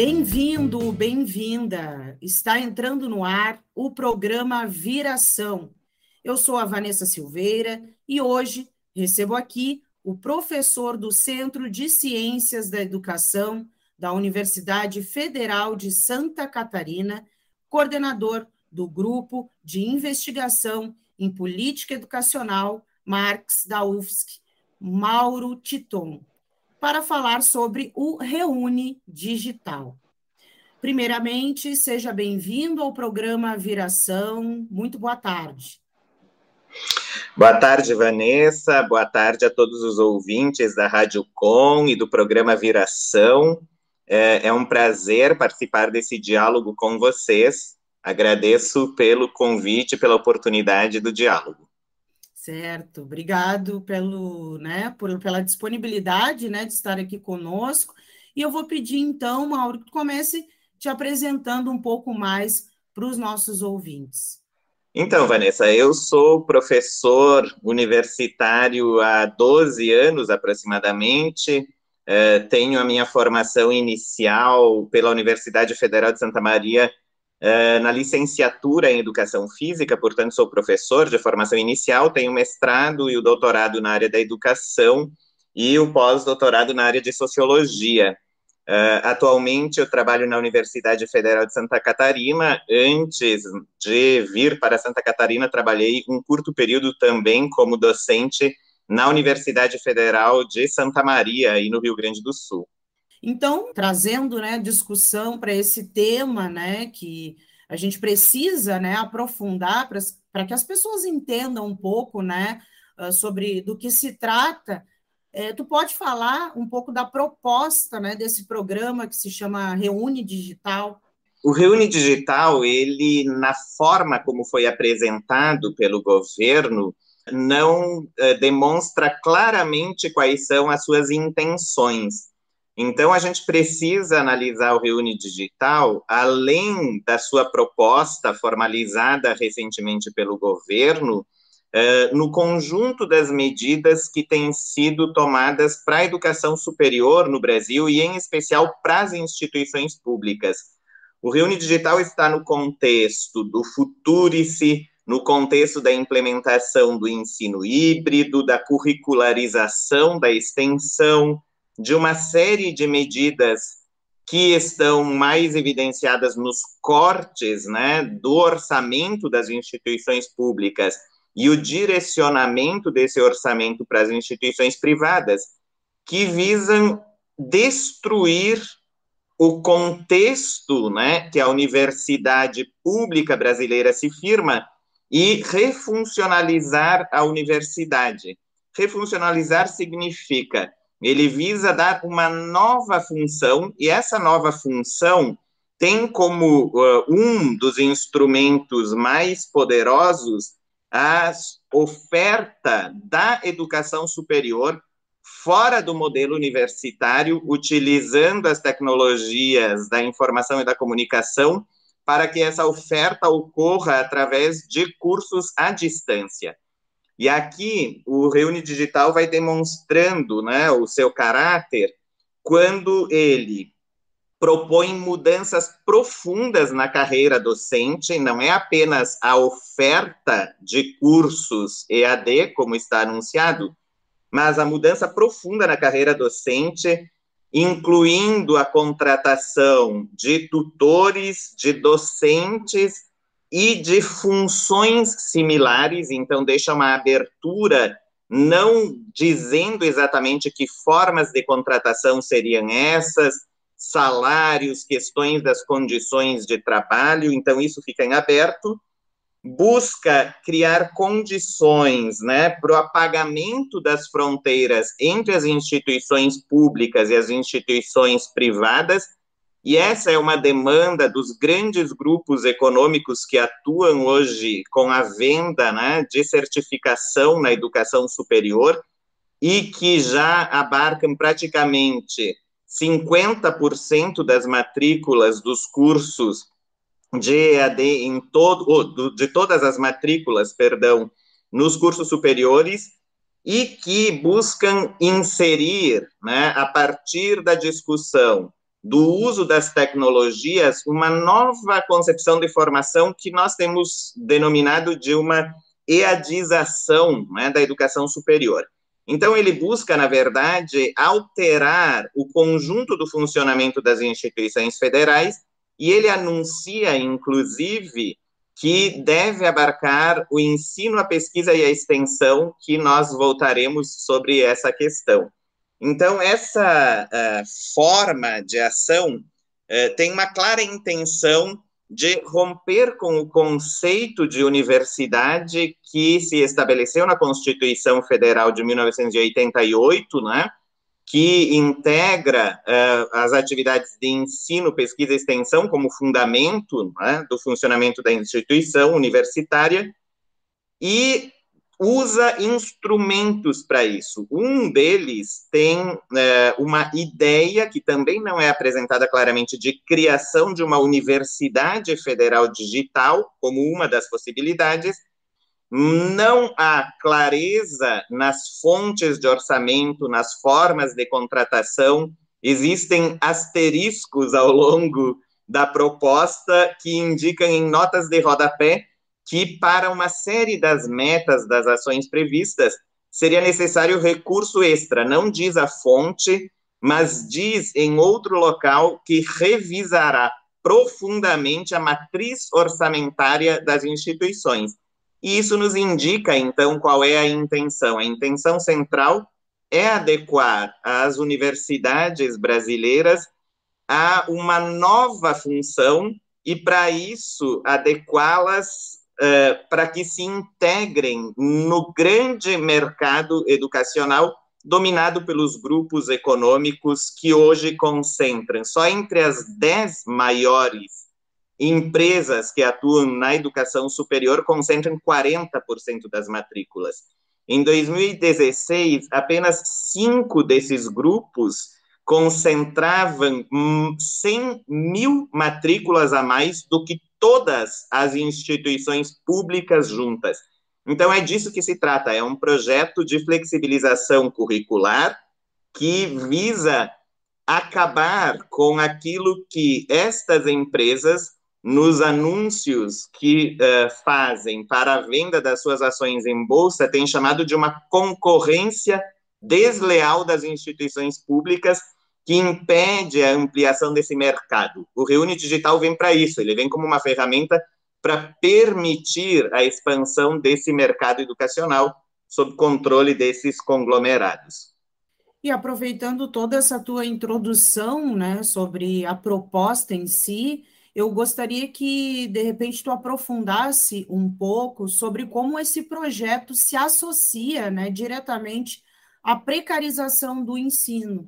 Bem-vindo, bem-vinda. Está entrando no ar o programa Viração. Eu sou a Vanessa Silveira e hoje recebo aqui o professor do Centro de Ciências da Educação da Universidade Federal de Santa Catarina, coordenador do Grupo de Investigação em Política Educacional Marx da UFSC, Mauro Titon para falar sobre o Reúne Digital. Primeiramente, seja bem-vindo ao programa Viração. Muito boa tarde. Boa tarde, Vanessa. Boa tarde a todos os ouvintes da Rádio Com e do programa Viração. É, é um prazer participar desse diálogo com vocês. Agradeço pelo convite, pela oportunidade do diálogo. Certo, obrigado pelo, né, por, pela disponibilidade né, de estar aqui conosco. E eu vou pedir, então, Mauro, que comece te apresentando um pouco mais para os nossos ouvintes. Então, Vanessa, eu sou professor universitário há 12 anos aproximadamente. Eh, tenho a minha formação inicial pela Universidade Federal de Santa Maria Uh, na licenciatura em Educação Física, portanto, sou professor de formação inicial, tenho mestrado e o doutorado na área da educação e o pós-doutorado na área de Sociologia. Uh, atualmente, eu trabalho na Universidade Federal de Santa Catarina. Antes de vir para Santa Catarina, trabalhei um curto período também como docente na Universidade Federal de Santa Maria, aí no Rio Grande do Sul. Então, trazendo né, discussão para esse tema, né, que a gente precisa né, aprofundar para que as pessoas entendam um pouco né, ah, sobre do que se trata. É, tu pode falar um pouco da proposta né, desse programa que se chama Reúne Digital? O Reúne Digital, ele, na forma como foi apresentado pelo governo, não uh, demonstra claramente quais são as suas intenções. Então, a gente precisa analisar o Reúne Digital, além da sua proposta formalizada recentemente pelo governo, uh, no conjunto das medidas que têm sido tomadas para a educação superior no Brasil e, em especial, para as instituições públicas. O Reúne Digital está no contexto do Futurice, no contexto da implementação do ensino híbrido, da curricularização da extensão, de uma série de medidas que estão mais evidenciadas nos cortes né, do orçamento das instituições públicas e o direcionamento desse orçamento para as instituições privadas, que visam destruir o contexto né, que a universidade pública brasileira se firma e refuncionalizar a universidade. Refuncionalizar significa ele visa dar uma nova função, e essa nova função tem como uh, um dos instrumentos mais poderosos a oferta da educação superior fora do modelo universitário, utilizando as tecnologias da informação e da comunicação para que essa oferta ocorra através de cursos à distância. E aqui o Reúne Digital vai demonstrando né, o seu caráter quando ele propõe mudanças profundas na carreira docente, não é apenas a oferta de cursos EAD, como está anunciado, mas a mudança profunda na carreira docente, incluindo a contratação de tutores, de docentes e de funções similares, então deixa uma abertura, não dizendo exatamente que formas de contratação seriam essas, salários, questões das condições de trabalho, então isso fica em aberto, busca criar condições né, para o apagamento das fronteiras entre as instituições públicas e as instituições privadas, e essa é uma demanda dos grandes grupos econômicos que atuam hoje com a venda né, de certificação na educação superior e que já abarcam praticamente 50% das matrículas dos cursos de EAD em todo, de todas as matrículas, perdão, nos cursos superiores e que buscam inserir, né, a partir da discussão do uso das tecnologias, uma nova concepção de formação que nós temos denominado de uma EADização né, da educação superior. Então, ele busca, na verdade, alterar o conjunto do funcionamento das instituições federais e ele anuncia, inclusive, que deve abarcar o ensino, a pesquisa e a extensão, que nós voltaremos sobre essa questão. Então, essa uh, forma de ação uh, tem uma clara intenção de romper com o conceito de universidade que se estabeleceu na Constituição Federal de 1988, né, que integra uh, as atividades de ensino, pesquisa e extensão como fundamento né, do funcionamento da instituição universitária, e usa instrumentos para isso. Um deles tem é, uma ideia, que também não é apresentada claramente, de criação de uma universidade federal digital, como uma das possibilidades. Não há clareza nas fontes de orçamento, nas formas de contratação, existem asteriscos ao longo da proposta que indicam em notas de rodapé que para uma série das metas das ações previstas seria necessário recurso extra. Não diz a fonte, mas diz em outro local que revisará profundamente a matriz orçamentária das instituições. E isso nos indica, então, qual é a intenção. A intenção central é adequar as universidades brasileiras a uma nova função e, para isso, adequá-las uh, para que se integrem no grande mercado educacional dominado pelos grupos econômicos que hoje concentram só entre as dez maiores empresas que atuam na educação superior concentram 40% das matrículas. Em 2016, apenas cinco desses grupos concentravam 100 mil matrículas a mais do que todas as instituições públicas juntas. Então, é disso que se trata, é um projeto de flexibilização curricular que visa acabar com aquilo que estas empresas, nos anúncios que uh, fazem para a venda das suas ações em bolsa, têm chamado de uma concorrência desleal das instituições públicas que impede a ampliação desse mercado. O Reúne Digital vem para isso, ele vem como uma ferramenta para permitir a expansão desse mercado educacional sob controle desses conglomerados. E aproveitando toda essa tua introdução, né, sobre a proposta em si, eu gostaria que, de repente, tu aprofundasse um pouco sobre como esse projeto se associa, né, diretamente à precarização do ensino.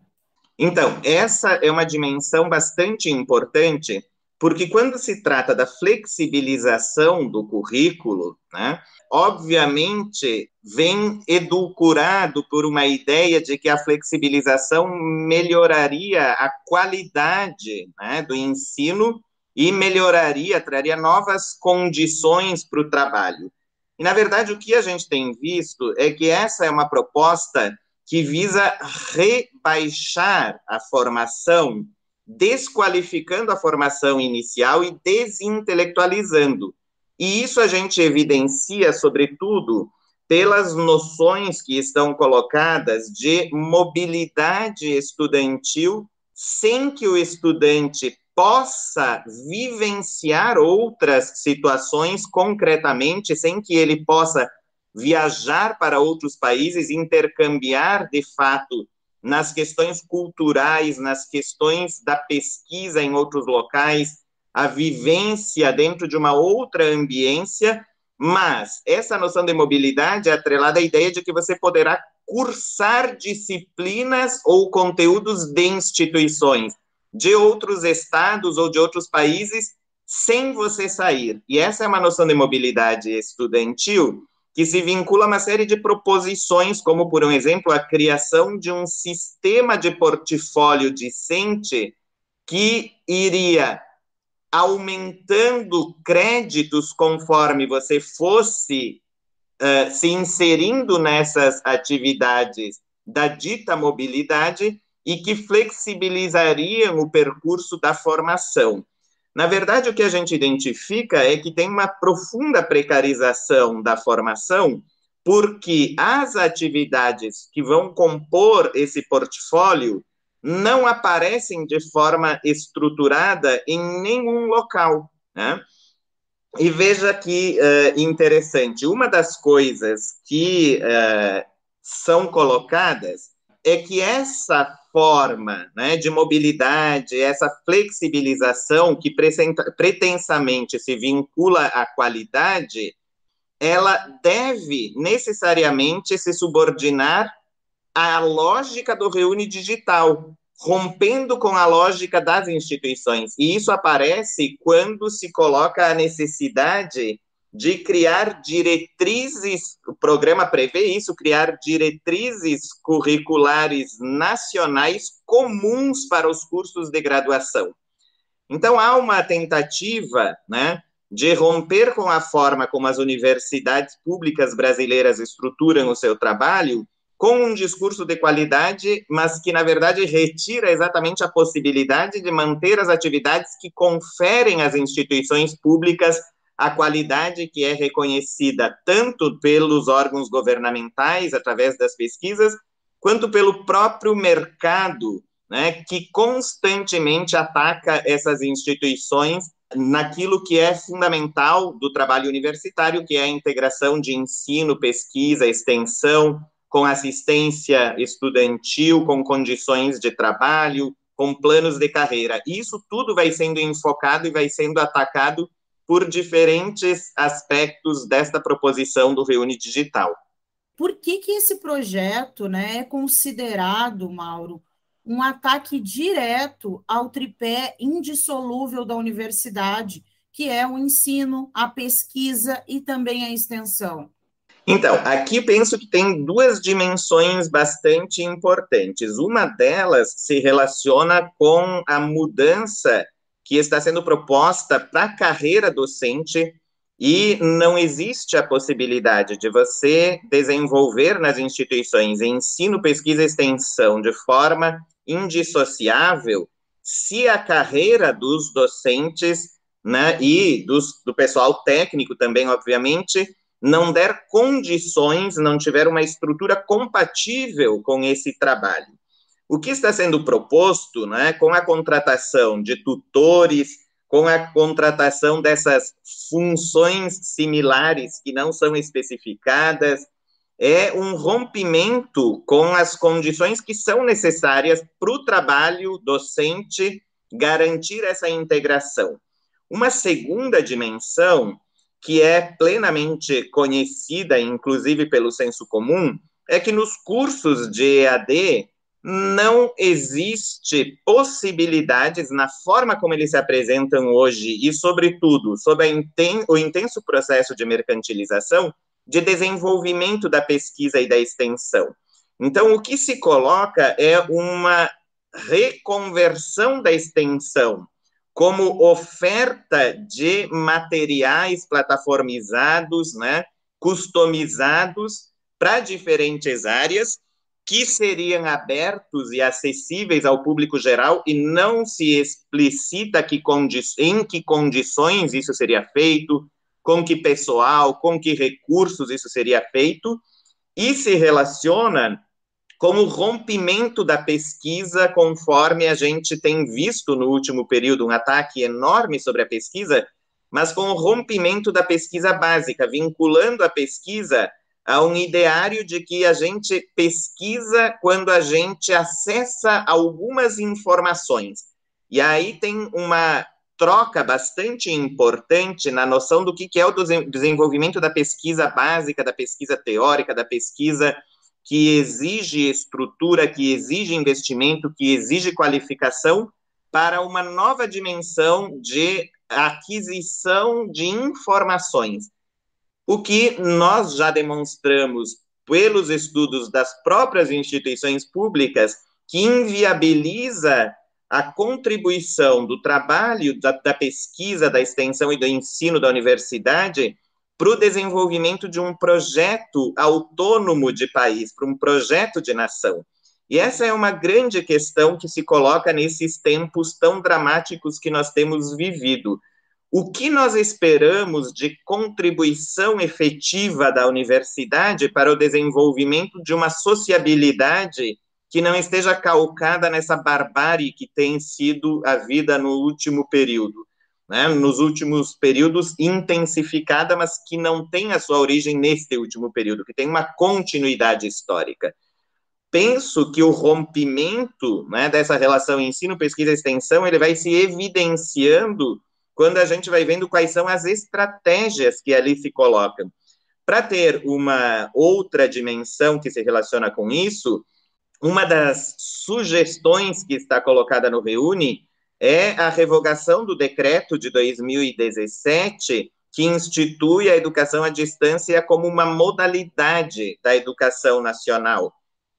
Então, essa é uma dimensão bastante importante, porque quando se trata da flexibilização do currículo, né, obviamente vem edulcorado por uma ideia de que a flexibilização melhoraria a qualidade né, do ensino e melhoraria, traria novas condições para o trabalho. E, na verdade, o que a gente tem visto é que essa é uma proposta que visa rebaixar a formação, desqualificando a formação inicial e desintelectualizando. E isso a gente evidencia, sobretudo, pelas noções que estão colocadas de mobilidade estudantil, sem que o estudante possa vivenciar outras situações concretamente, sem que ele possa viajar para outros países, intercambiar de fato nas questões culturais, nas questões da pesquisa em outros locais, a vivência dentro de uma outra ambiência, mas essa noção de mobilidade é atrelada à ideia de que você poderá cursar disciplinas ou conteúdos de instituições. de outros estados ou de outros países sem você sair. E essa é uma noção de mobilidade estudantil que se vincula a uma série de proposições, como, por um exemplo, a criação de um sistema de portfólio discente que iria aumentando créditos conforme você fosse uh, se inserindo nessas atividades da dita mobilidade e que flexibilizariam o percurso da formação. Na verdade, o que a gente identifica é que tem uma profunda precarização da formação, porque as atividades que vão compor esse portfólio não aparecem de forma estruturada em nenhum local. Né? E veja que uh, interessante, uma das coisas que uh, são colocadas é que essa forma né, de mobilidade, essa flexibilização que pretensamente se vincula à qualidade, ela deve necessariamente se subordinar à lógica do reúne digital, rompendo com a lógica das instituições. E isso aparece quando se coloca a necessidade de criar diretrizes, o programa prevê isso, criar diretrizes curriculares nacionais comuns para os cursos de graduação. Então, há uma tentativa, né, de romper com a forma como as universidades públicas brasileiras estruturam o seu trabalho, com um discurso de qualidade, mas que, na verdade, retira exatamente a possibilidade de manter as atividades que conferem às instituições públicas a qualidade que é reconhecida tanto pelos órgãos governamentais, através das pesquisas, quanto pelo próprio mercado, né, que constantemente ataca essas instituições naquilo que é fundamental do trabalho universitário, que é a integração de ensino, pesquisa, extensão, com assistência estudantil, com condições de trabalho, com planos de carreira. Isso tudo vai sendo enfocado e vai sendo atacado por diferentes aspectos desta proposição do Reúne Digital. Por que, que esse projeto né, é considerado, Mauro, um ataque direto ao tripé indissolúvel da universidade, que é o ensino, a pesquisa e também a extensão? Então, aqui penso que tem duas dimensões bastante importantes. Uma delas se relaciona com a mudança que está sendo proposta para a carreira docente e não existe a possibilidade de você desenvolver nas instituições ensino, pesquisa e extensão de forma indissociável se a carreira dos docentes né, e dos, do pessoal técnico também, obviamente, não der condições, não tiver uma estrutura compatível com esse trabalho. O que está sendo proposto, né, com a contratação de tutores, com a contratação dessas funções similares que não são especificadas, é um rompimento com as condições que são necessárias para o trabalho docente garantir essa integração. Uma segunda dimensão, que é plenamente conhecida, inclusive pelo senso comum, é que nos cursos de EAD não existe possibilidades na forma como eles se apresentam hoje e, sobretudo, sob inten o intenso processo de mercantilização, de desenvolvimento da pesquisa e da extensão. Então, o que se coloca é uma reconversão da extensão como oferta de materiais plataformizados, né, customizados para diferentes áreas que seriam abertos e acessíveis ao público geral e não se explicita que em que condições isso seria feito, com que pessoal, com que recursos isso seria feito, e se relaciona com o rompimento da pesquisa, conforme a gente tem visto no último período um ataque enorme sobre a pesquisa, mas com o rompimento da pesquisa básica, vinculando a pesquisa a um ideário de que a gente pesquisa quando a gente acessa algumas informações. E aí tem uma troca bastante importante na noção do que é o desenvolvimento da pesquisa básica, da pesquisa teórica, da pesquisa que exige estrutura, que exige investimento, que exige qualificação, para uma nova dimensão de aquisição de informações. O que nós já demonstramos pelos estudos das próprias instituições públicas, que inviabiliza a contribuição do trabalho, da, da pesquisa, da extensão e do ensino da universidade para o desenvolvimento de um projeto autônomo de país, para um projeto de nação. E essa é uma grande questão que se coloca nesses tempos tão dramáticos que nós temos vivido. O que nós esperamos de contribuição efetiva da universidade para o desenvolvimento de uma sociabilidade que não esteja calcada nessa barbárie que tem sido a vida no último período, né? nos últimos períodos intensificada, mas que não tem a sua origem neste último período, que tem uma continuidade histórica. Penso que o rompimento né, dessa relação ensino, pesquisa e extensão, ele vai se evidenciando quando a gente vai vendo quais são as estratégias que ali se colocam. Para ter uma outra dimensão que se relaciona com isso, uma das sugestões que está colocada no Reúne é a revogação do decreto de 2017 que institui a educação à distância como uma modalidade da educação nacional.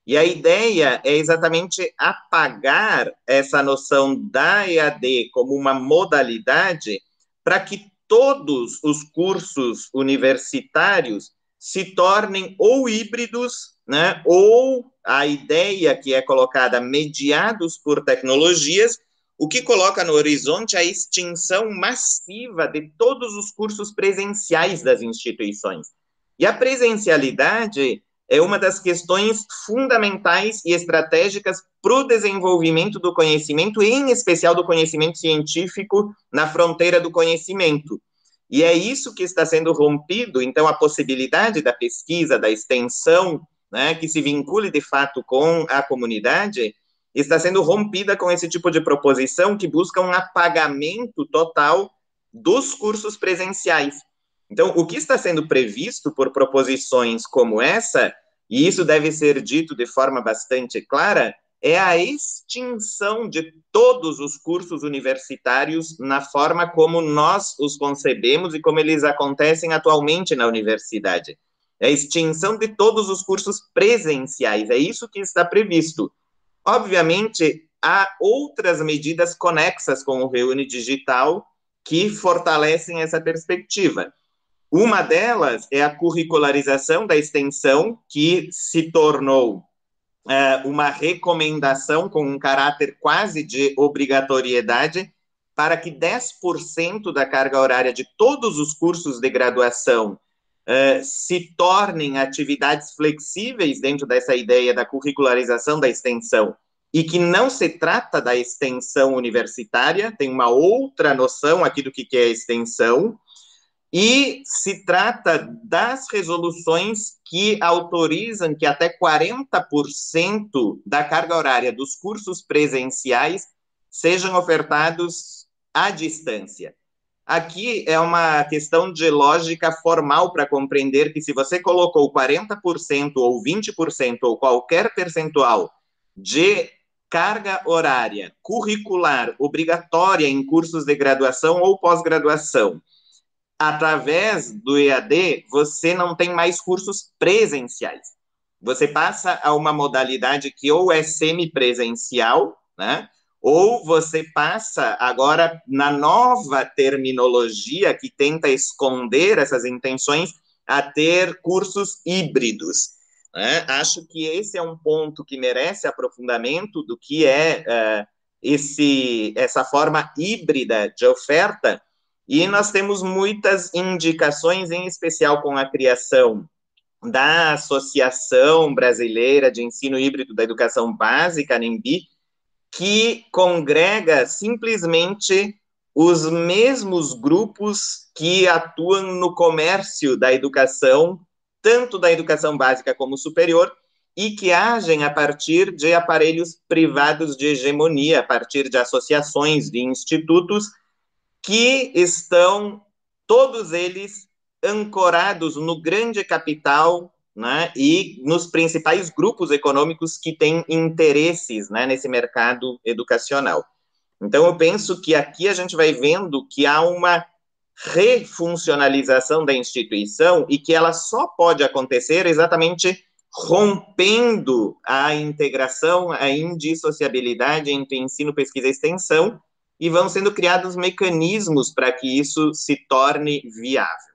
E a ideia é exatamente apagar essa noção da EAD como uma modalidade para que todos os cursos universitários se tornem ou híbridos, né, ou a ideia que é colocada mediados por tecnologias, o que coloca no horizonte a extinção massiva de todos os cursos presenciais das instituições. E a presencialidade é uma das questões fundamentais e estratégicas para o desenvolvimento do conhecimento, em especial do conhecimento científico na fronteira do conhecimento. E é isso que está sendo rompido, então, a possibilidade da pesquisa, da extensão, né, que se vincule de fato com a comunidade, está sendo rompida com esse tipo de proposição que busca um apagamento total dos cursos presenciais. Então, o que está sendo previsto por proposições como essa, e isso deve ser dito de forma bastante clara, é a extinção de todos os cursos universitários na forma como nós os concebemos e como eles acontecem atualmente na universidade é a extinção de todos os cursos presenciais, é isso que está previsto. Obviamente, há outras medidas conexas com o Reúne Digital que fortalecem essa perspectiva. Uma delas é a curricularização da extensão, que se tornou é, uma recomendação com um caráter quase de obrigatoriedade para que 10% da carga horária de todos os cursos de graduação uh, se tornem atividades flexíveis dentro dessa ideia da curricularização da extensão. E que não se trata da extensão universitária, tem uma outra noção aqui do que é extensão, e se trata das resoluções que autorizam que até 40% da carga horária dos cursos presenciais sejam ofertados à distância. Aqui é uma questão de lógica formal para compreender que se você colocou 40% ou 20% ou qualquer percentual de carga horária curricular obrigatória em cursos de graduação ou pós-graduação, através do EAD, você não tem mais cursos presenciais. Você passa a uma modalidade que ou é semipresencial, né? ou você passa agora na nova terminologia que tenta esconder essas intenções a ter cursos híbridos. Né? Acho que esse é um ponto que merece aprofundamento do que é uh, esse, essa forma híbrida de oferta, e nós temos muitas indicações, em especial com a criação da Associação Brasileira de Ensino Híbrido da Educação Básica, a NEMBI, que congrega simplesmente os mesmos grupos que atuam no comércio da educação, tanto da educação básica como superior, e que agem a partir de aparelhos privados de hegemonia, a partir de associações, de institutos, que estão, todos eles, ancorados no grande capital né, e nos principais grupos econômicos que têm interesses né, nesse mercado educacional. Então, eu penso que aqui a gente vai vendo que há uma refuncionalização da instituição e que ela só pode acontecer exatamente rompendo a integração, a indissociabilidade entre ensino, pesquisa e extensão, e vão sendo criados mecanismos para que isso se torne viável.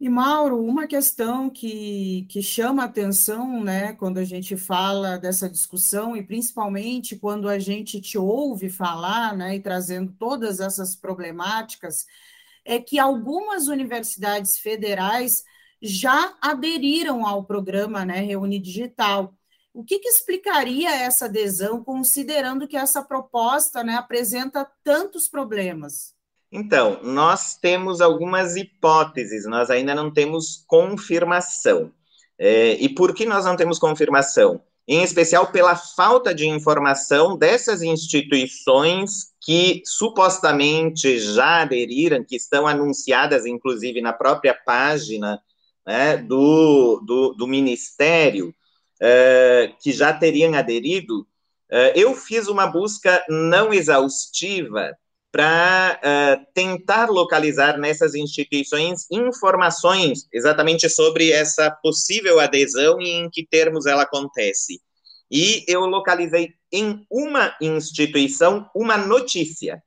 E, Mauro, uma questão que, que chama atenção, né, quando a gente fala dessa discussão, e principalmente quando a gente te ouve falar, né, e trazendo todas essas problemáticas, é que algumas universidades federais já aderiram ao programa né, Reúne Digital. O que, que, explicaria essa adesão, considerando que essa proposta né, apresenta tantos problemas? Então, nós temos algumas hipóteses, nós ainda não temos confirmação. É, e por que nós não temos confirmação? Em especial pela falta de informação dessas instituições que supostamente já aderiram, que estão anunciadas, inclusive, na própria página né, do, do, do, Ministério, uh, que já teriam aderido, uh, eu fiz uma busca não exaustiva para uh, tentar localizar nessas instituições informações exatamente sobre essa possível adesão e em que termos ela acontece. E eu localizei em uma instituição uma notícia.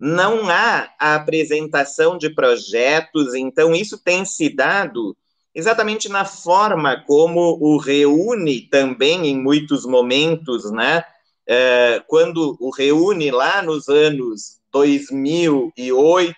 Não há a apresentação de projetos, então isso tem se dado exatamente na forma como o reúne também em muitos momentos, né? É, quando o reúne lá nos anos 2008,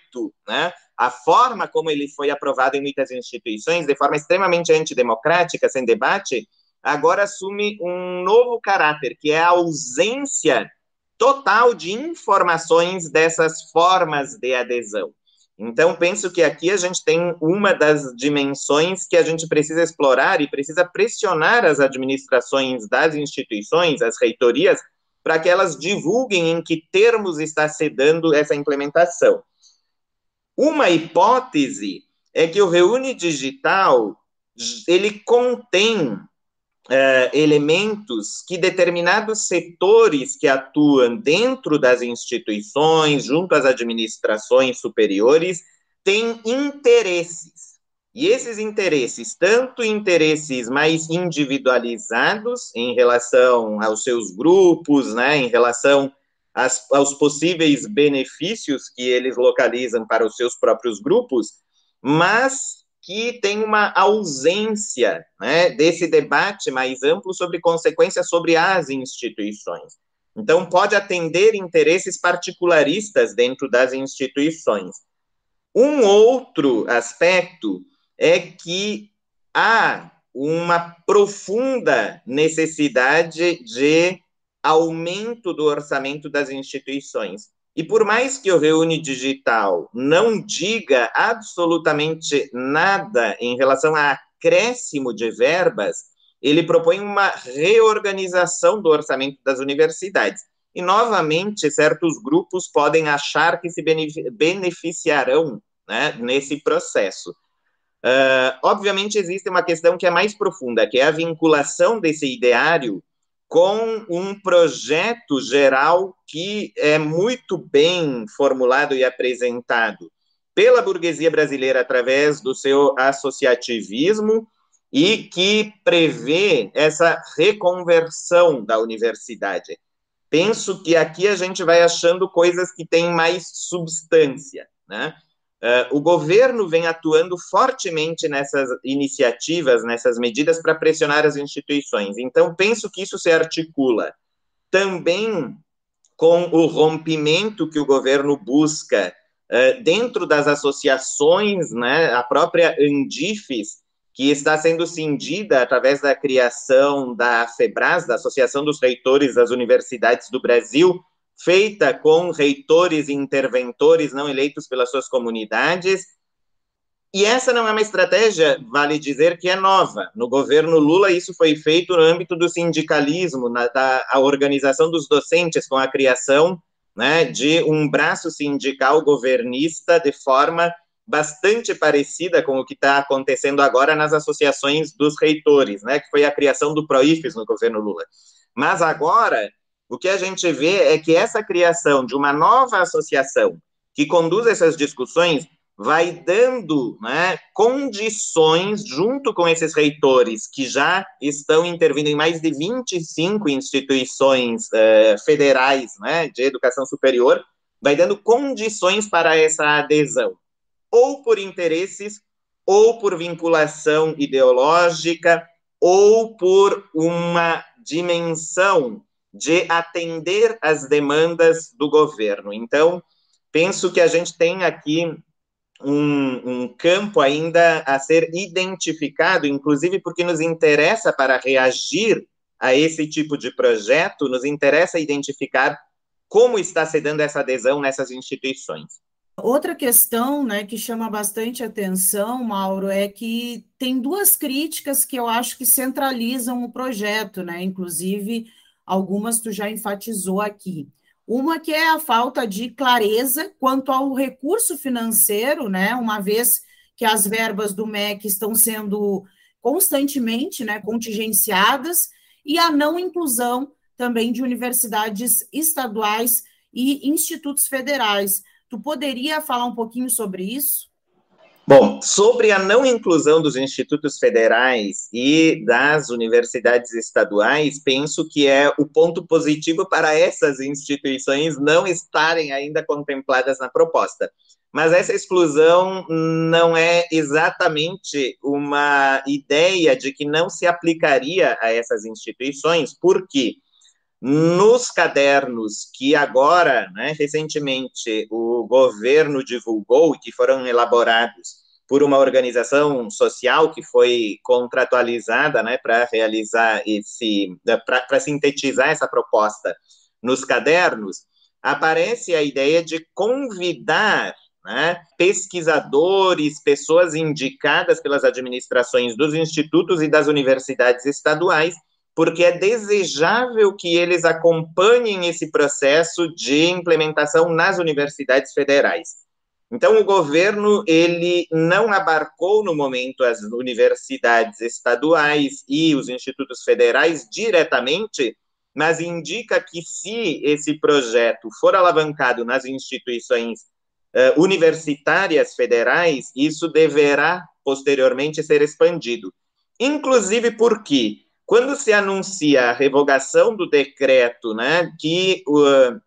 né? A forma como ele foi aprovado em muitas instituições, de forma extremamente antidemocrática, sem debate, agora assume um novo caráter, que é a ausência total de informações dessas formas de adesão. Então, penso que aqui a gente tem uma das dimensões que a gente precisa explorar e precisa pressionar as administrações das instituições, as reitorias, para que elas divulguem em que termos está se dando essa implementação. Uma hipótese é que o Reúne Digital ele contém uh, elementos que determinados setores que atuam dentro das instituições, junto às administrações superiores, têm interesses. E esses interesses, tanto interesses mais individualizados em relação aos seus grupos, né, em relação às, aos possíveis benefícios que eles localizam para os seus próprios grupos, mas que tem uma ausência né, desse debate mais amplo sobre consequências sobre as instituições. Então, pode atender interesses particularistas dentro das instituições. Um outro aspecto é que há uma profunda necessidade de aumento do orçamento das instituições. E por mais que o Reúne Digital não diga absolutamente nada em relação a acréscimo de verbas, ele propõe uma reorganização do orçamento das universidades. E, novamente, certos grupos podem achar que se beneficiarão né, nesse processo. Uh, obviamente, existe uma questão que é mais profunda, que é a vinculação desse ideário com um projeto geral que é muito bem formulado e apresentado pela burguesia brasileira através do seu associativismo e que prevê essa reconversão da universidade. Penso que aqui a gente vai achando coisas que têm mais substância, né? Uh, o governo vem atuando fortemente nessas iniciativas, nessas medidas para pressionar as instituições. Então, penso que isso se articula também com o rompimento que o governo busca uh, dentro das associações, né, a própria Andifes, que está sendo cindida através da criação da FEBRAS, da Associação dos Reitores das Universidades do Brasil, feita com reitores e interventores não eleitos pelas suas comunidades. E essa não é uma estratégia, vale dizer, que é nova. No governo Lula, isso foi feito no âmbito do sindicalismo, na, da organização dos docentes, com a criação né, de um braço sindical governista de forma bastante parecida com o que está acontecendo agora nas associações dos reitores, né, que foi a criação do PROIFES no governo Lula. Mas agora, o que a gente vê é que essa criação de uma nova associação que conduz essas discussões vai dando né, condições, junto com esses reitores que já estão intervindo em mais de 25 instituições uh, federais né, de educação superior, vai dando condições para essa adesão, ou por interesses, ou por vinculação ideológica, ou por uma dimensão de atender às demandas do governo. Então, penso que a gente tem aqui um, um, campo ainda a ser identificado, inclusive porque nos interessa para reagir a esse tipo de projeto, nos interessa identificar como está se dando essa adesão nessas instituições. Outra questão né, que chama bastante atenção, Mauro, é que tem duas críticas que eu acho que centralizam o projeto, né? Inclusive, algumas tu já enfatizou aqui. Uma que é a falta de clareza quanto ao recurso financeiro, né? Uma vez que as verbas do MEC estão sendo constantemente né, contingenciadas, e a não inclusão também de universidades estaduais e institutos federais. Tu poderia falar um pouquinho sobre isso? Bom, sobre a não inclusão dos institutos federais e das universidades estaduais, penso que é o ponto positivo para essas instituições não estarem ainda contempladas na proposta. Mas essa exclusão não é exatamente uma ideia de que não se aplicaria a essas instituições, porque nos cadernos que agora, né, recentemente, o governo divulgou e que foram elaborados por uma organização social que foi contratualizada, né, para realizar esse, para sintetizar essa proposta nos cadernos, aparece a ideia de convidar né, pesquisadores, pessoas indicadas pelas administrações dos institutos e das universidades estaduais porque é desejável que eles acompanhem esse processo de implementação nas universidades federais. Então, o governo ele não abarcou no momento as universidades estaduais e os institutos federais diretamente, mas indica que se esse projeto for alavancado nas instituições uh, universitárias federais, isso deverá posteriormente ser expandido. Inclusive porque quando se anuncia a revogação do decreto, né, que uh,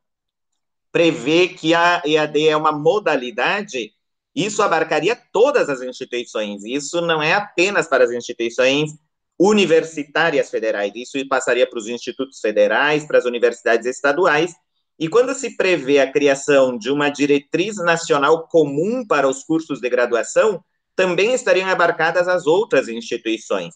prevê que a EAD é uma modalidade, isso abarcaria todas as instituições. Isso não é apenas para as instituições universitárias federais, isso passaria para os institutos federais, para as universidades estaduais. E quando se prevê a criação de uma diretriz nacional comum para os cursos de graduação, também estariam abarcadas as outras instituições.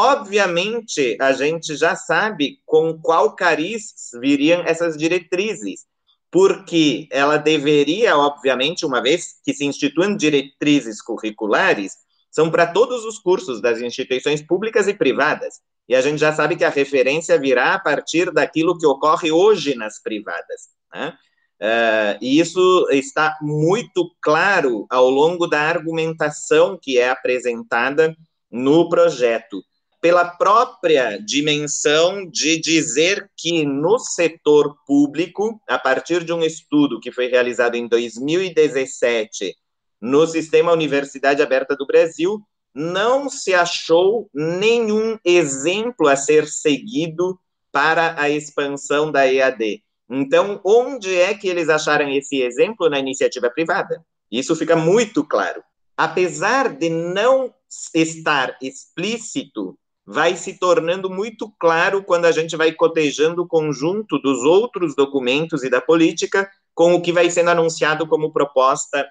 Obviamente, a gente já sabe com qual cariz viriam essas diretrizes, porque ela deveria, obviamente, uma vez que se instituam diretrizes curriculares, são para todos os cursos das instituições públicas e privadas. E a gente já sabe que a referência virá a partir daquilo que ocorre hoje nas privadas. Né? Uh, e isso está muito claro ao longo da argumentação que é apresentada no projeto pela própria dimensão de dizer que no setor público, a partir de um estudo que foi realizado em 2017 no Sistema Universidade Aberta do Brasil, não se achou nenhum exemplo a ser seguido para a expansão da EAD. Então, onde é que eles acharam esse exemplo na iniciativa privada? Isso fica muito claro. Apesar de não estar explícito vai se tornando muito claro quando a gente vai cotejando o conjunto dos outros documentos e da política com o que vai sendo anunciado como proposta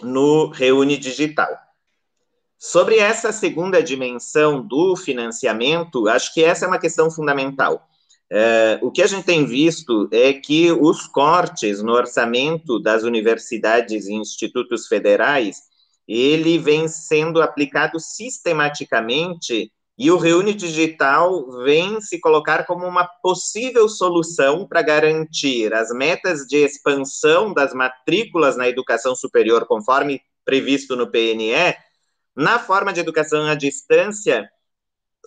no Reúne Digital. Sobre essa segunda dimensão do financiamento, acho que essa é uma questão fundamental. É, o que a gente tem visto é que os cortes no orçamento das universidades e institutos federais, ele vem sendo aplicado sistematicamente e o Reúne Digital vem se colocar como uma possível solução para garantir as metas de expansão das matrículas na educação superior, conforme previsto no PNE, na forma de educação à distância,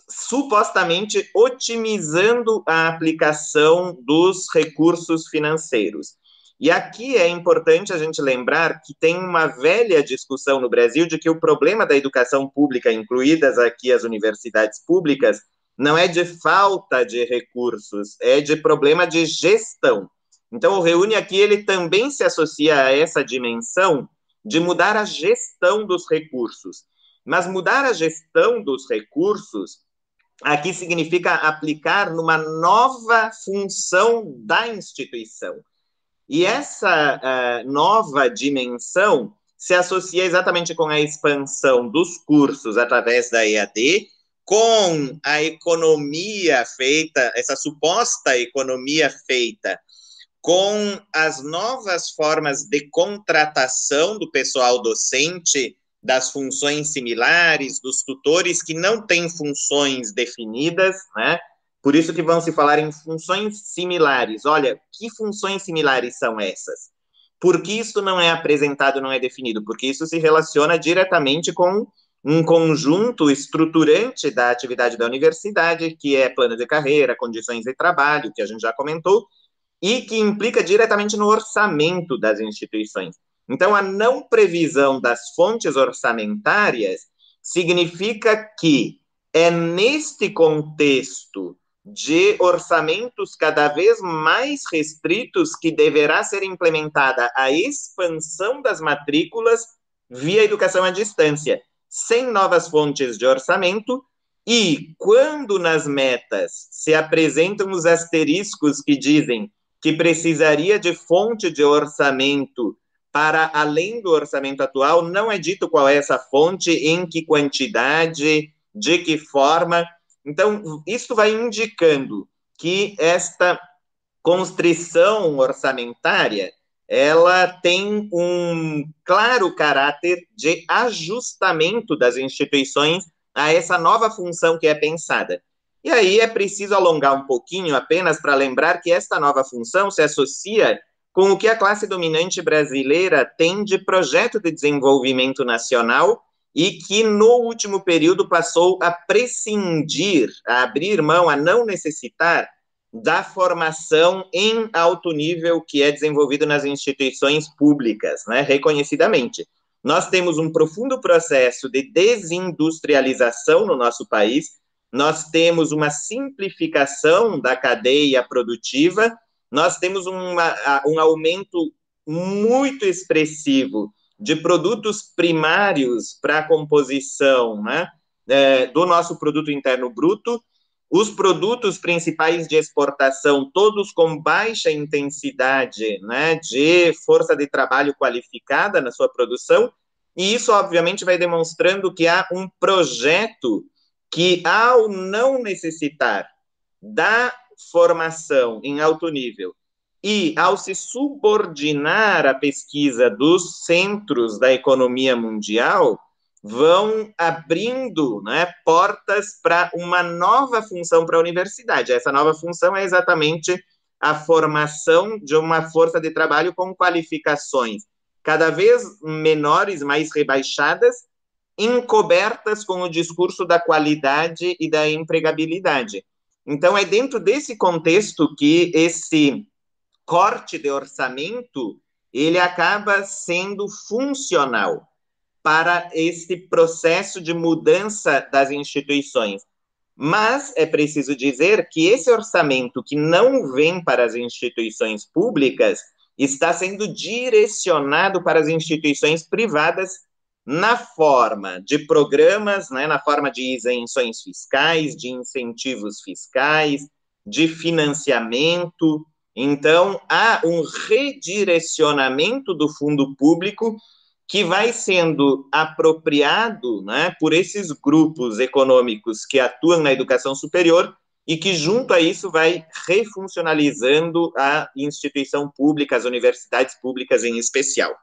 supostamente otimizando a aplicação dos recursos financeiros. E aqui é importante a gente lembrar que tem uma velha discussão no Brasil de que o problema da educação pública, incluídas aqui as universidades públicas, não é de falta de recursos, é de problema de gestão. Então, o Reúne aqui ele também se associa a essa dimensão de mudar a gestão dos recursos. Mas mudar a gestão dos recursos aqui significa aplicar numa nova função da instituição. E essa uh, nova dimensão se associa exatamente com a expansão dos cursos através da EAD, com a economia feita, essa suposta economia feita com as novas formas de contratação do pessoal docente, das funções similares, dos tutores que não têm funções definidas, né? Por isso que vão se falar em funções similares. Olha, que funções similares são essas? Por que isso não é apresentado, não é definido? Porque isso se relaciona diretamente com um conjunto estruturante da atividade da universidade, que é plano de carreira, condições de trabalho, que a gente já comentou, e que implica diretamente no orçamento das instituições. Então, a não previsão das fontes orçamentárias significa que é neste contexto de orçamentos cada vez mais restritos que deverá ser implementada a expansão das matrículas via educação à distância, sem novas fontes de orçamento, e quando nas metas se apresentam os asteriscos que dizem que precisaria de fonte de orçamento para além do orçamento atual, não é dito qual é essa fonte, em que quantidade, de que forma. Então, isso vai indicando que esta constrição orçamentária ela tem um claro caráter de ajustamento das instituições a essa nova função que é pensada. E aí é preciso alongar um pouquinho apenas para lembrar que esta nova função se associa com o que a classe dominante brasileira tem de projeto de desenvolvimento nacional e que no último período passou a prescindir, a abrir mão, a não necessitar da formação em alto nível que é desenvolvido nas instituições públicas, né, reconhecidamente. Nós temos um profundo processo de desindustrialização no nosso país, nós temos uma simplificação da cadeia produtiva, nós temos uma, um aumento muito expressivo de produtos primários para a composição né, é, do nosso produto interno bruto, os produtos principais de exportação, todos com baixa intensidade né, de força de trabalho qualificada na sua produção, e isso, obviamente, vai demonstrando que há um projeto que, ao não necessitar da formação em alto nível e ao se subordinar à pesquisa dos centros da economia mundial, vão abrindo né, portas para uma nova função para a universidade. Essa nova função é exatamente a formação de uma força de trabalho com qualificações cada vez menores, mais rebaixadas, encobertas com o discurso da qualidade e da empregabilidade. Então, é dentro desse contexto que esse corte de orçamento ele acaba sendo funcional para esse processo de mudança das instituições. Mas é preciso dizer que esse orçamento que não vem para as instituições públicas está sendo direcionado para as instituições privadas na forma de programas, né, na forma de isenções fiscais, de incentivos fiscais, de financiamento. Então, há um redirecionamento do fundo público que vai sendo apropriado né, por esses grupos econômicos que atuam na educação superior e que, junto a isso, vai refuncionalizando a instituição pública, as universidades públicas em especial.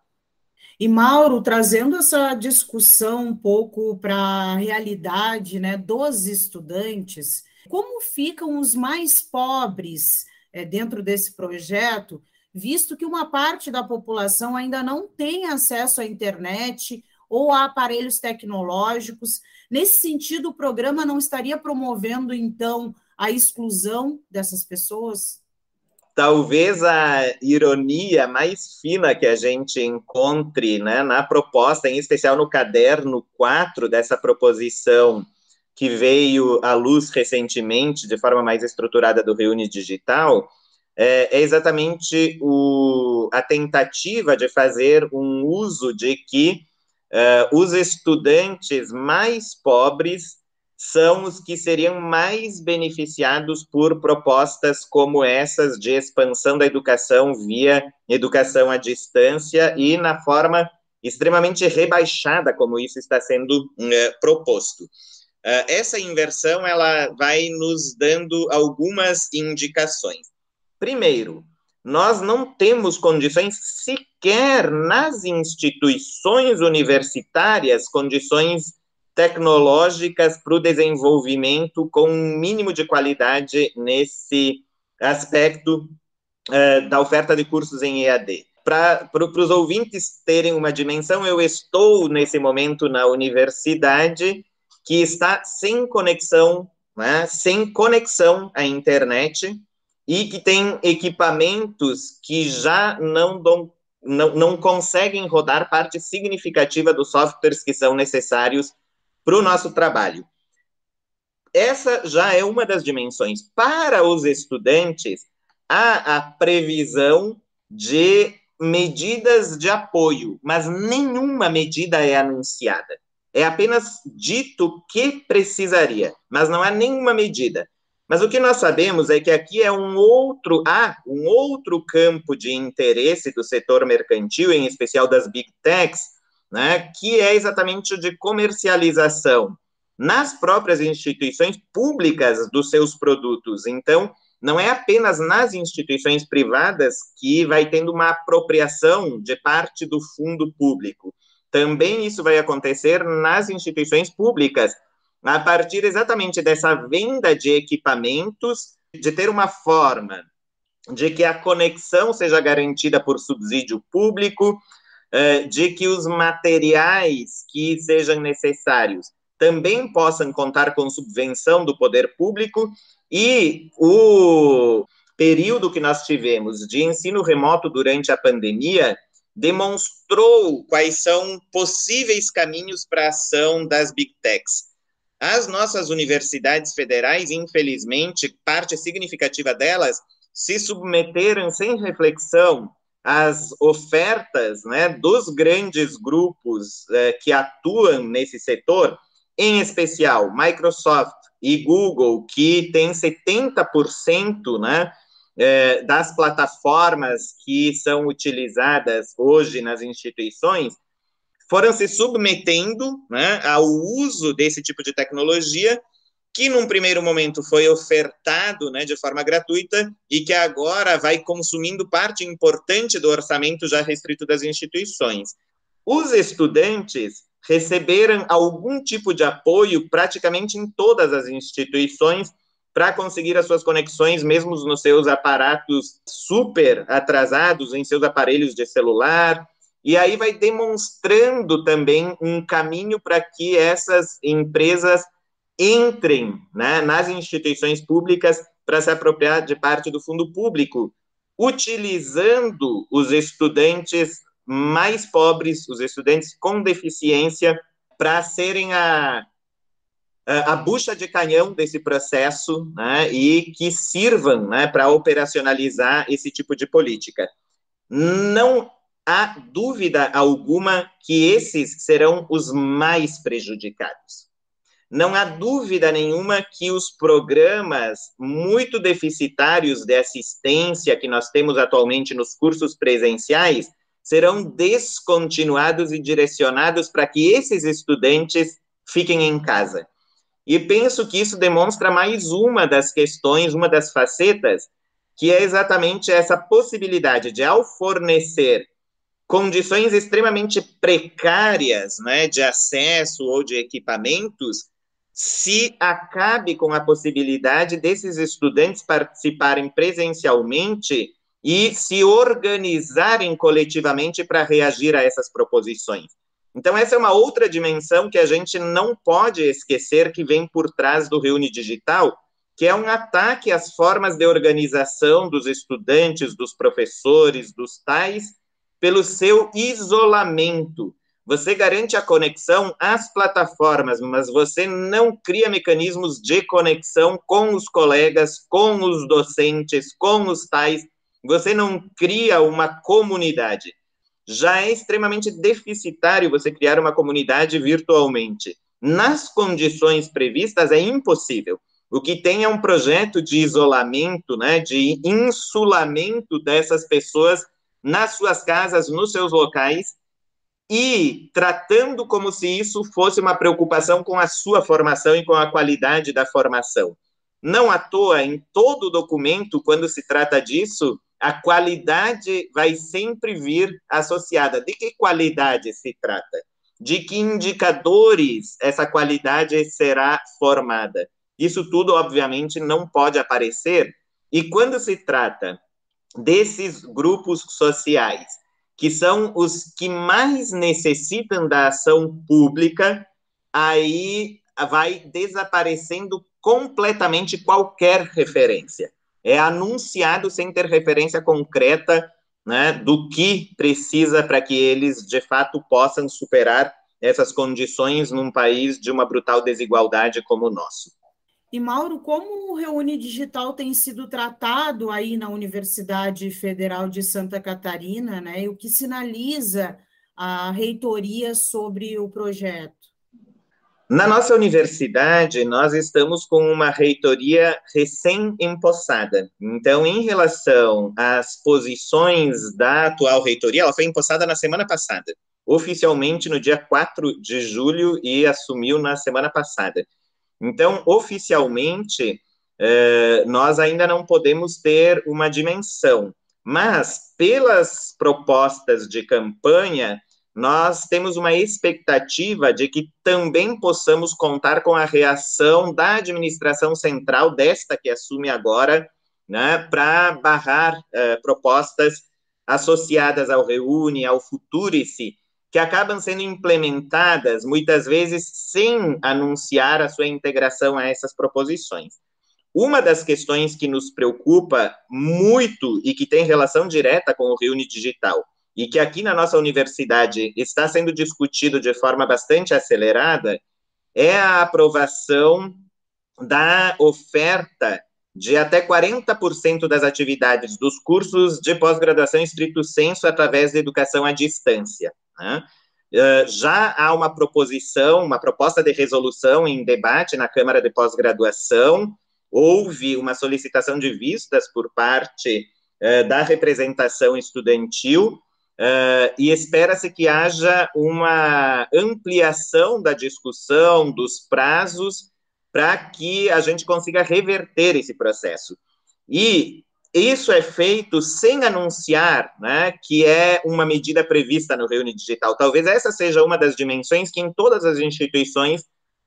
E Mauro, trazendo essa discussão um pouco para a realidade né, dos estudantes, como ficam os mais pobres é, dentro desse projeto, visto que uma parte da população ainda não tem acesso à internet ou a aparelhos tecnológicos. Nesse sentido, o programa não estaria promovendo, então, a exclusão dessas pessoas? Talvez a ironia mais fina que a gente encontre né, na proposta, em especial no caderno 4 dessa proposição que veio à luz recentemente, de forma mais estruturada, do Reúne Digital, é, é exatamente o, a tentativa de fazer um uso de que uh, os estudantes mais pobres são os que seriam mais beneficiados por propostas como essas de expansão da educação via educação à distância e na forma extremamente rebaixada como isso está sendo uh, proposto. Uh, essa inversão ela vai nos dando algumas indicações. Primeiro, nós não temos condições sequer nas instituições universitárias, condições tecnológicas para o desenvolvimento com um mínimo de qualidade nesse aspecto uh, da oferta de cursos em EAD. Para os ouvintes terem uma dimensão, eu estou nesse momento na universidade que está sem conexão, né, sem conexão à internet e que tem equipamentos que já não, dão, não, não conseguem rodar parte significativa dos softwares que são necessários para o nosso trabalho. Essa já é uma das dimensões. Para os estudantes, há a previsão de medidas de apoio, mas nenhuma medida é anunciada. É apenas dito que precisaria, mas não há nenhuma medida. Mas o que nós sabemos é que aqui é um outro, há um outro campo de interesse do setor mercantil, em especial das big techs, né, que é exatamente o de comercialização nas próprias instituições públicas dos seus produtos. Então, não é apenas nas instituições privadas que vai tendo uma apropriação de parte do fundo público. Também isso vai acontecer nas instituições públicas, a partir exatamente dessa venda de equipamentos, de ter uma forma de que a conexão seja garantida por subsídio público, eh, de que os materiais que sejam necessários também possam contar com subvenção do poder público e o período que nós tivemos de ensino remoto durante a pandemia demonstrou quais são possíveis caminhos para a ação das big techs. As nossas universidades federais, infelizmente, parte significativa delas se submeteram sem reflexão às ofertas né, dos grandes grupos eh, que atuam nesse setor, em especial Microsoft e Google, que têm 70% né, é, das plataformas que são utilizadas hoje nas instituições foram se submetendo né, ao uso desse tipo de tecnologia que num primeiro momento foi ofertado né, de forma gratuita e que agora vai consumindo parte importante do orçamento já restrito das instituições. Os estudantes receberam algum tipo de apoio praticamente em todas as instituições para conseguir as suas conexões, mesmo nos seus aparatos super atrasados, em seus aparelhos de celular. E aí vai demonstrando também um caminho para que essas empresas entrem né, nas instituições públicas para se apropriar de parte do fundo público, utilizando os estudantes mais pobres, os estudantes com deficiência, para serem a, a bucha de canhão desse processo né, e que sirvam né, para operacionalizar esse tipo de política. Não há dúvida alguma que esses serão os mais prejudicados. Não há dúvida nenhuma que os programas muito deficitários de assistência que nós temos atualmente nos cursos presenciais serão descontinuados e direcionados para que esses estudantes fiquem em casa. E penso que isso demonstra mais uma das questões, uma das facetas, que é exatamente essa possibilidade de, ao fornecer condições extremamente precárias né, de acesso ou de equipamentos, se acabe com a possibilidade desses estudantes participarem presencialmente e se organizarem coletivamente para reagir a essas proposições. Então, essa é uma outra dimensão que a gente não pode esquecer que vem por trás do Reúne Digital, que é um ataque às formas de organização dos estudantes, dos professores, dos tais, pelo seu isolamento. Você garante a conexão às plataformas, mas você não cria mecanismos de conexão com os colegas, com os docentes, com os tais. Você não cria uma comunidade já é extremamente deficitário você criar uma comunidade virtualmente. Nas condições previstas, é impossível. O que tem é um projeto de isolamento, né, de insulamento dessas pessoas nas suas casas, nos seus locais, e tratando como se isso fosse uma preocupação com a sua formação e com a qualidade da formação. Não à toa, em todo documento, quando se trata disso, a qualidade vai sempre vir associada. De que qualidade se trata? De que indicadores essa qualidade será formada? Isso tudo, obviamente, não pode aparecer. E quando se trata desses grupos sociais, que são os que mais necessitam da ação pública, aí vai desaparecendo completamente qualquer referência é anunciado sem ter referência concreta né, do que precisa para que eles, de fato, possam superar essas condições num país de uma brutal desigualdade como o nosso. E Mauro, como o Reúne Digital tem sido tratado aí na Universidade Federal de Santa Catarina, né? E o que sinaliza a reitoria sobre o projeto? Na nossa universidade, nós estamos com uma reitoria recém-empossada. Então, em relação às posições da atual reitoria, ela foi empossada na semana passada, oficialmente no dia 4 de julho e assumiu na semana passada. Então, oficialmente, eh, nós ainda não podemos ter uma dimensão, mas pelas propostas de campanha, nós temos uma expectativa de que também possamos contar com a reação da administração central, desta que assume agora, né, para barrar uh, propostas associadas ao Reúne, ao Futurice, que acabam sendo implementadas, muitas vezes, sem anunciar a sua integração a essas proposições. Uma das questões que nos preocupa muito e que tem relação direta com o Reúne Digital e que aqui na nossa universidade está sendo discutido de forma bastante acelerada, é a aprovação da oferta de até 40% das atividades dos cursos de pós-graduação estrito senso através da educação à distância. Né? Uh, já há uma proposição, uma proposta de resolução em debate na Câmara de Pós-Graduação, houve uma solicitação de vistas por parte uh, da representação estudantil, Uh, e espera-se que haja uma ampliação da discussão, dos prazos, para que a gente consiga reverter esse processo. E isso é feito sem anunciar né, que é uma medida prevista no Reúne Digital. Talvez essa seja uma das dimensões que em todas as instituições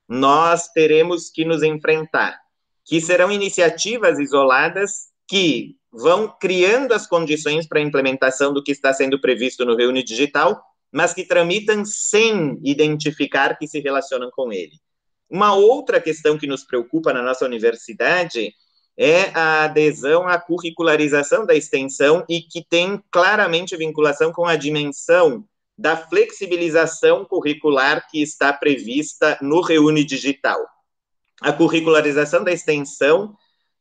nós teremos que nos enfrentar, que serão iniciativas isoladas que vão criando as condições para a implementação do que está sendo previsto no Reúne Digital, mas que tramitam sem identificar que se relacionam com ele. Uma outra questão que nos preocupa na nossa universidade é a adesão à curricularização da extensão e que tem claramente vinculação com a dimensão da flexibilização curricular que está prevista no Reúne Digital. A curricularização da extensão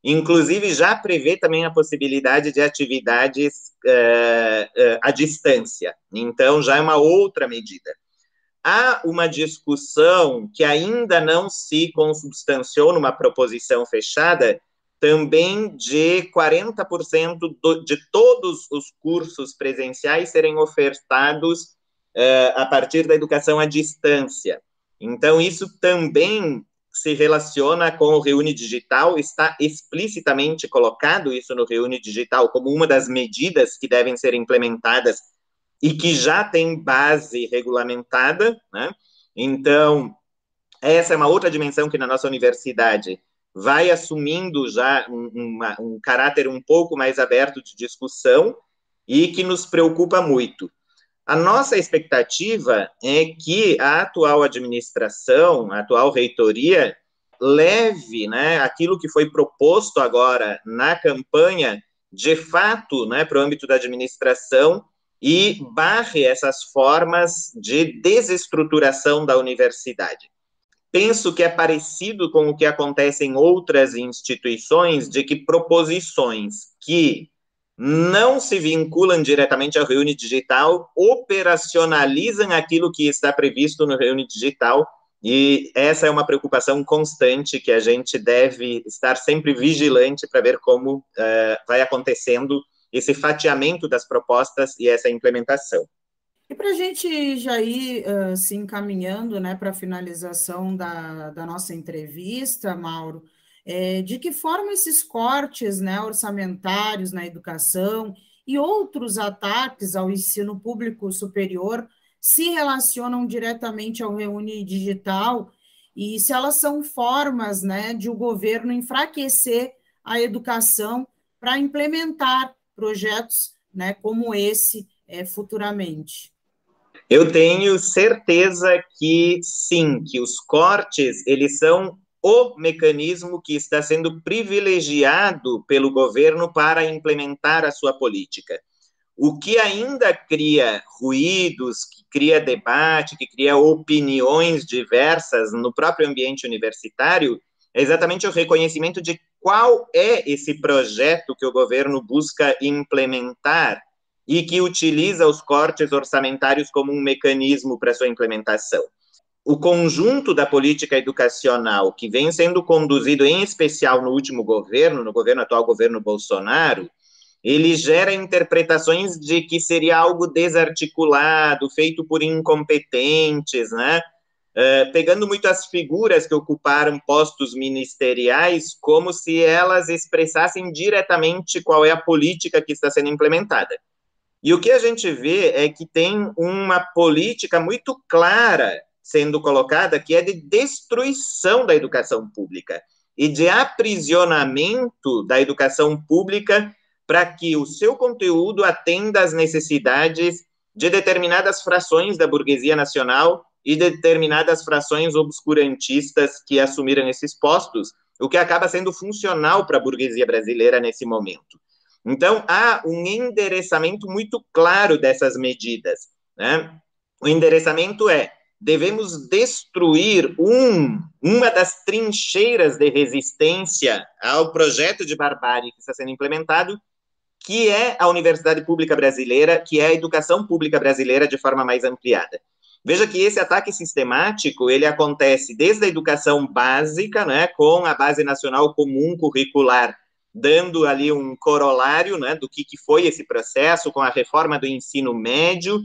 Inclusive, já prevê também a possibilidade de atividades uh, uh, à distância. Então, já é uma outra medida. Há uma discussão que ainda não se consubstanciou numa proposição fechada, também de 40% do, de todos os cursos presenciais serem ofertados uh, a partir da educação à distância. Então, isso também se relaciona com o Reúne Digital, está explicitamente colocado isso no Reúne Digital como uma das medidas que devem ser implementadas e que já tem base regulamentada, né? Então, essa é uma outra dimensão que na nossa universidade vai assumindo já um, uma, um caráter um pouco mais aberto de discussão e que nos preocupa muito. A nossa expectativa é que a atual administração, a atual reitoria, leve né, aquilo que foi proposto agora na campanha, de fato, né, para o âmbito da administração e barre essas formas de desestruturação da universidade. Penso que é parecido com o que acontece em outras instituições, de que proposições que não se vinculam diretamente ao Reúne Digital operacionalizam aquilo que está previsto no Reúne Digital, e essa é uma preocupação constante que a gente deve estar sempre vigilante para ver como uh, vai acontecendo esse fatiamento das propostas e essa implementação. E para a gente já ir uh, se encaminhando né, para a finalização da, da nossa entrevista, Mauro, é, de que forma esses cortes né, orçamentários na educação e outros ataques ao ensino público superior se relacionam diretamente ao Reúne Digital e se elas são formas né, de o governo enfraquecer a educação para implementar projetos né, como esse é, futuramente. Eu tenho certeza que sim, que os cortes, eles são o mecanismo que está sendo privilegiado pelo governo para implementar a sua política. O que ainda cria ruídos, que cria debate, que cria opiniões diversas no próprio ambiente universitário, é exatamente o reconhecimento de qual é esse projeto que o governo busca implementar e que utiliza os cortes orçamentários como um mecanismo para sua implementação. O conjunto da política educacional que vem sendo conduzido, em especial no último governo, no governo atual, governo Bolsonaro, ele gera interpretações de que seria algo desarticulado, feito por incompetentes, né? Uh, pegando muito as figuras que ocuparam postos ministeriais, como se elas expressassem diretamente qual é a política que está sendo implementada. E o que a gente vê é que tem uma política muito clara sendo colocada, que é de destruição da educação pública e de aprisionamento da educação pública para que o seu conteúdo atenda às necessidades de determinadas frações da burguesia nacional e de determinadas frações obscurantistas que assumiram esses postos, o que acaba sendo funcional para a burguesia brasileira nesse momento. Então, há um endereçamento muito claro dessas medidas. Né? O endereçamento é: devemos destruir um, uma das trincheiras de resistência ao projeto de barbárie que está sendo implementado, que é a Universidade Pública Brasileira, que é a educação pública brasileira de forma mais ampliada. Veja que esse ataque sistemático, ele acontece desde a educação básica, né, com a Base Nacional Comum Curricular, dando ali um corolário né, do que, que foi esse processo com a reforma do ensino médio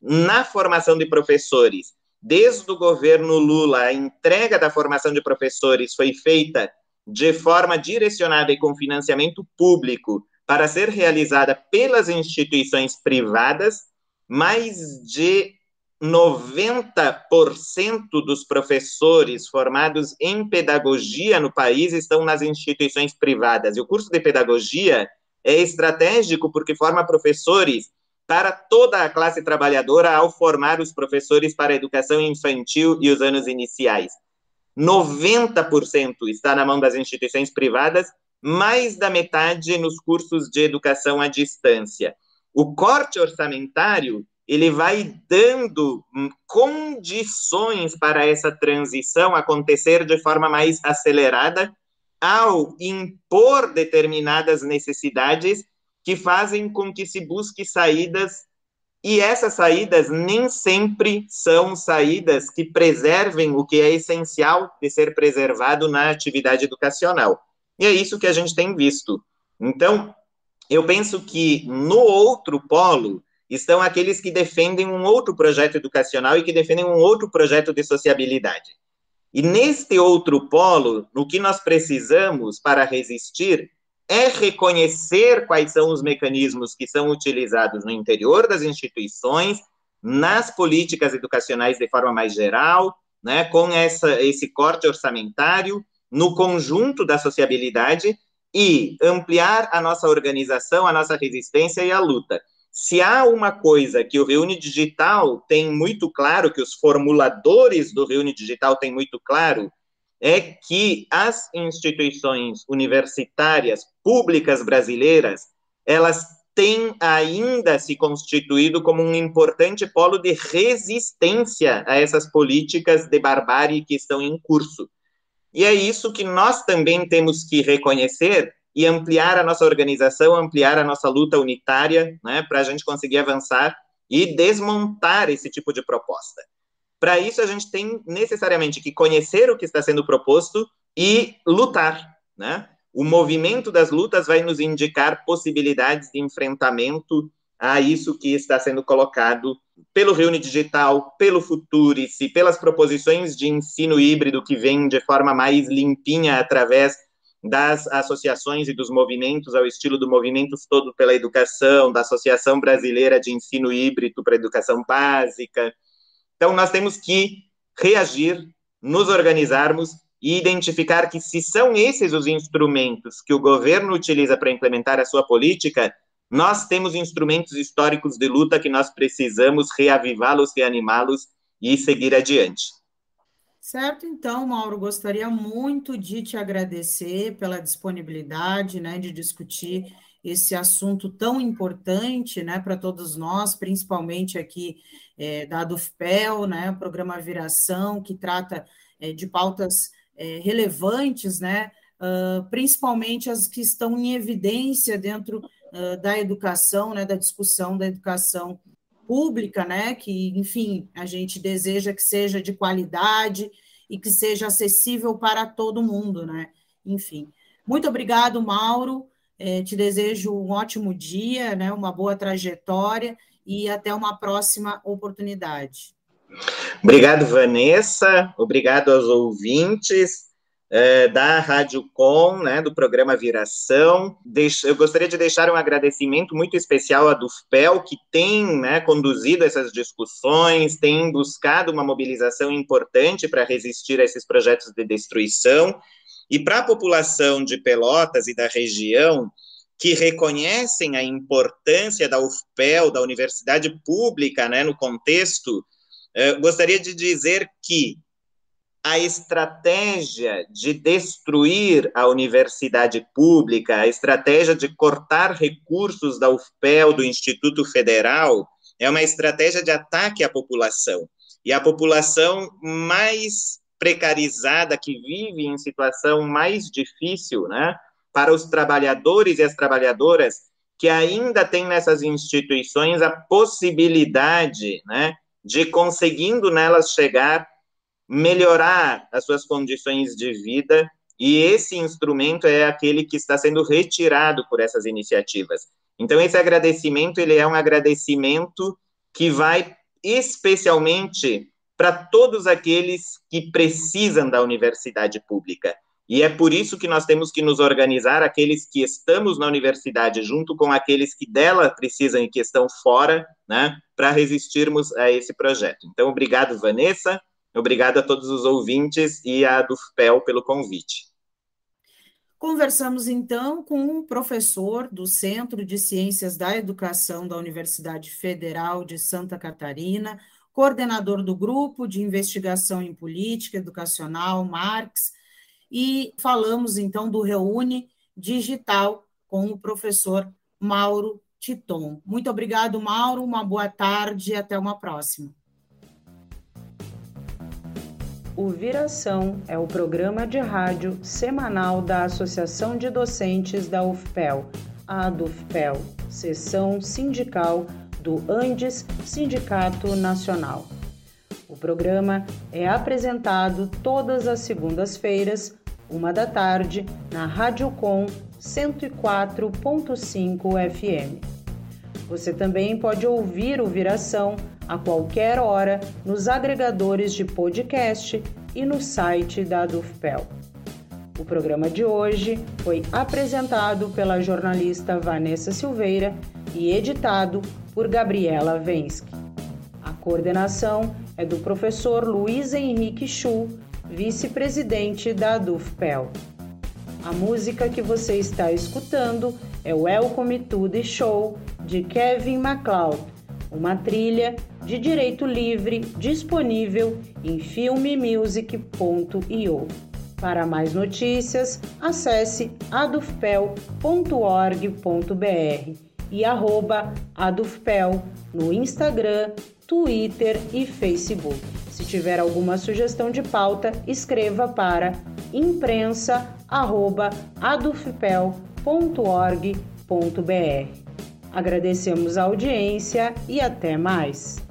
na formação de professores. Desde o governo Lula, a entrega da formação de professores foi feita de forma direcionada e com financiamento público para ser realizada pelas instituições privadas, mais de 90% dos professores formados em pedagogia no país estão nas instituições privadas. E o curso de pedagogia é estratégico porque forma professores para toda a classe trabalhadora ao formar os professores para a educação infantil e os anos iniciais. 90% está na mão das instituições privadas, mais da metade nos cursos de educação à distância. O corte orçamentário ele vai dando condições para essa transição acontecer de forma mais acelerada ao impor determinadas necessidades que fazem com que se busque saídas e essas saídas nem sempre são saídas que preservem o que é essencial de ser preservado na atividade educacional. E é isso que a gente tem visto. Então, eu penso que no outro polo, estão aqueles que defendem um outro projeto educacional e que defendem um outro projeto de sociabilidade. E neste outro polo, o que nós precisamos para resistir é reconhecer quais são os mecanismos que são utilizados no interior das instituições, nas políticas educacionais de forma mais geral, né, com essa, esse corte orçamentário, no conjunto da sociabilidade e ampliar a nossa organização, a nossa resistência e a luta. Se há uma coisa que o Reúne Digital tem muito claro, que os formuladores do Reúne Digital têm muito claro, é que as instituições universitárias públicas brasileiras, elas têm ainda se constituído como um importante polo de resistência a essas políticas de barbárie que estão em curso. E é isso que nós também temos que reconhecer e ampliar a nossa organização, ampliar a nossa luta unitária, né, para a gente conseguir avançar e desmontar esse tipo de proposta. Para isso, a gente tem necessariamente que conhecer o que está sendo proposto e lutar, né? O movimento das lutas vai nos indicar possibilidades de enfrentamento a isso que está sendo colocado pelo Reúne Digital, pelo Futurice, pelas proposições de ensino híbrido que vêm de forma mais limpinha através das associações e dos movimentos, ao estilo do Movimentos Todo pela Educação, da Associação Brasileira de Ensino Híbrido para Educação Básica, então, nós temos que reagir, nos organizarmos e identificar que, se são esses os instrumentos que o governo utiliza para implementar a sua política, nós temos instrumentos históricos de luta que nós precisamos reavivá-los, reanimá-los e seguir adiante. Certo, então, Mauro, gostaria muito de te agradecer pela disponibilidade, né, de discutir esse assunto tão importante, né, para todos nós, principalmente aqui é, da DUFPEL, né, programa Viração, que trata é, de pautas é, relevantes, né, uh, principalmente as que estão em evidência dentro uh, da educação, né, da discussão da educação pública, né, que, enfim, a gente deseja que seja de qualidade e que seja acessível para todo mundo, né, enfim. Muito obrigado, Mauro. É, te desejo um ótimo dia, né, uma boa trajetória e até uma próxima oportunidade. Obrigado, Vanessa. Obrigado aos ouvintes é, da Rádio Com, né, do programa Viração. eu gostaria de deixar um agradecimento muito especial à Dufpel, que tem né, conduzido essas discussões, tem buscado uma mobilização importante para resistir a esses projetos de destruição e para a população de Pelotas e da região, que reconhecem a importância da UFPEL, da universidade pública, né, no contexto, eh, gostaria de dizer que a estratégia de destruir a universidade pública, a estratégia de cortar recursos da UFPEL, do Instituto Federal, é uma estratégia de ataque à população. E a população mais precarizada, que vive em situação mais difícil, né, para os trabalhadores e as trabalhadoras que ainda têm nessas instituições a possibilidade, né, de conseguindo nelas chegar, melhorar as suas condições de vida, e esse instrumento é aquele que está sendo retirado por essas iniciativas. Então, esse agradecimento, ele é um agradecimento que vai especialmente para todos aqueles que precisam da universidade pública. E é por isso que nós temos que nos organizar, aqueles que estamos na universidade, junto com aqueles que dela precisam e que estão fora, né, para resistirmos a esse projeto. Então, obrigado, Vanessa, obrigado a todos os ouvintes e a Dufpel pelo convite. Conversamos então com um professor do Centro de Ciências da Educação da Universidade Federal de Santa Catarina, coordenador do Grupo de Investigação em Política Educacional, Marx, e falamos então do Reúne Digital com o professor Mauro Titon. Muito obrigado, Mauro, uma boa tarde e até uma próxima. O Viração é o programa de rádio semanal da Associação de Docentes da UFPEL, a DUFPEL, Seção Sindical do Andes Sindicato Nacional. O programa é apresentado todas as segundas-feiras, uma da tarde, na Rádio Com 104.5 FM. Você também pode ouvir o Viração a qualquer hora nos agregadores de podcast e no site da Dufpel. O programa de hoje foi apresentado pela jornalista Vanessa Silveira e editado por Gabriela Vensky. A coordenação é do professor Luiz Henrique Chu, vice-presidente da DUFPEL. A música que você está escutando é o Welcome to the Show, de Kevin MacLeod, uma trilha de direito livre disponível em filmemusic.io. Para mais notícias, acesse adufpel.org.br e arroba adufpel no Instagram, Twitter e Facebook. Se tiver alguma sugestão de pauta, escreva para imprensa@adufpel.org.br. Agradecemos a audiência e até mais.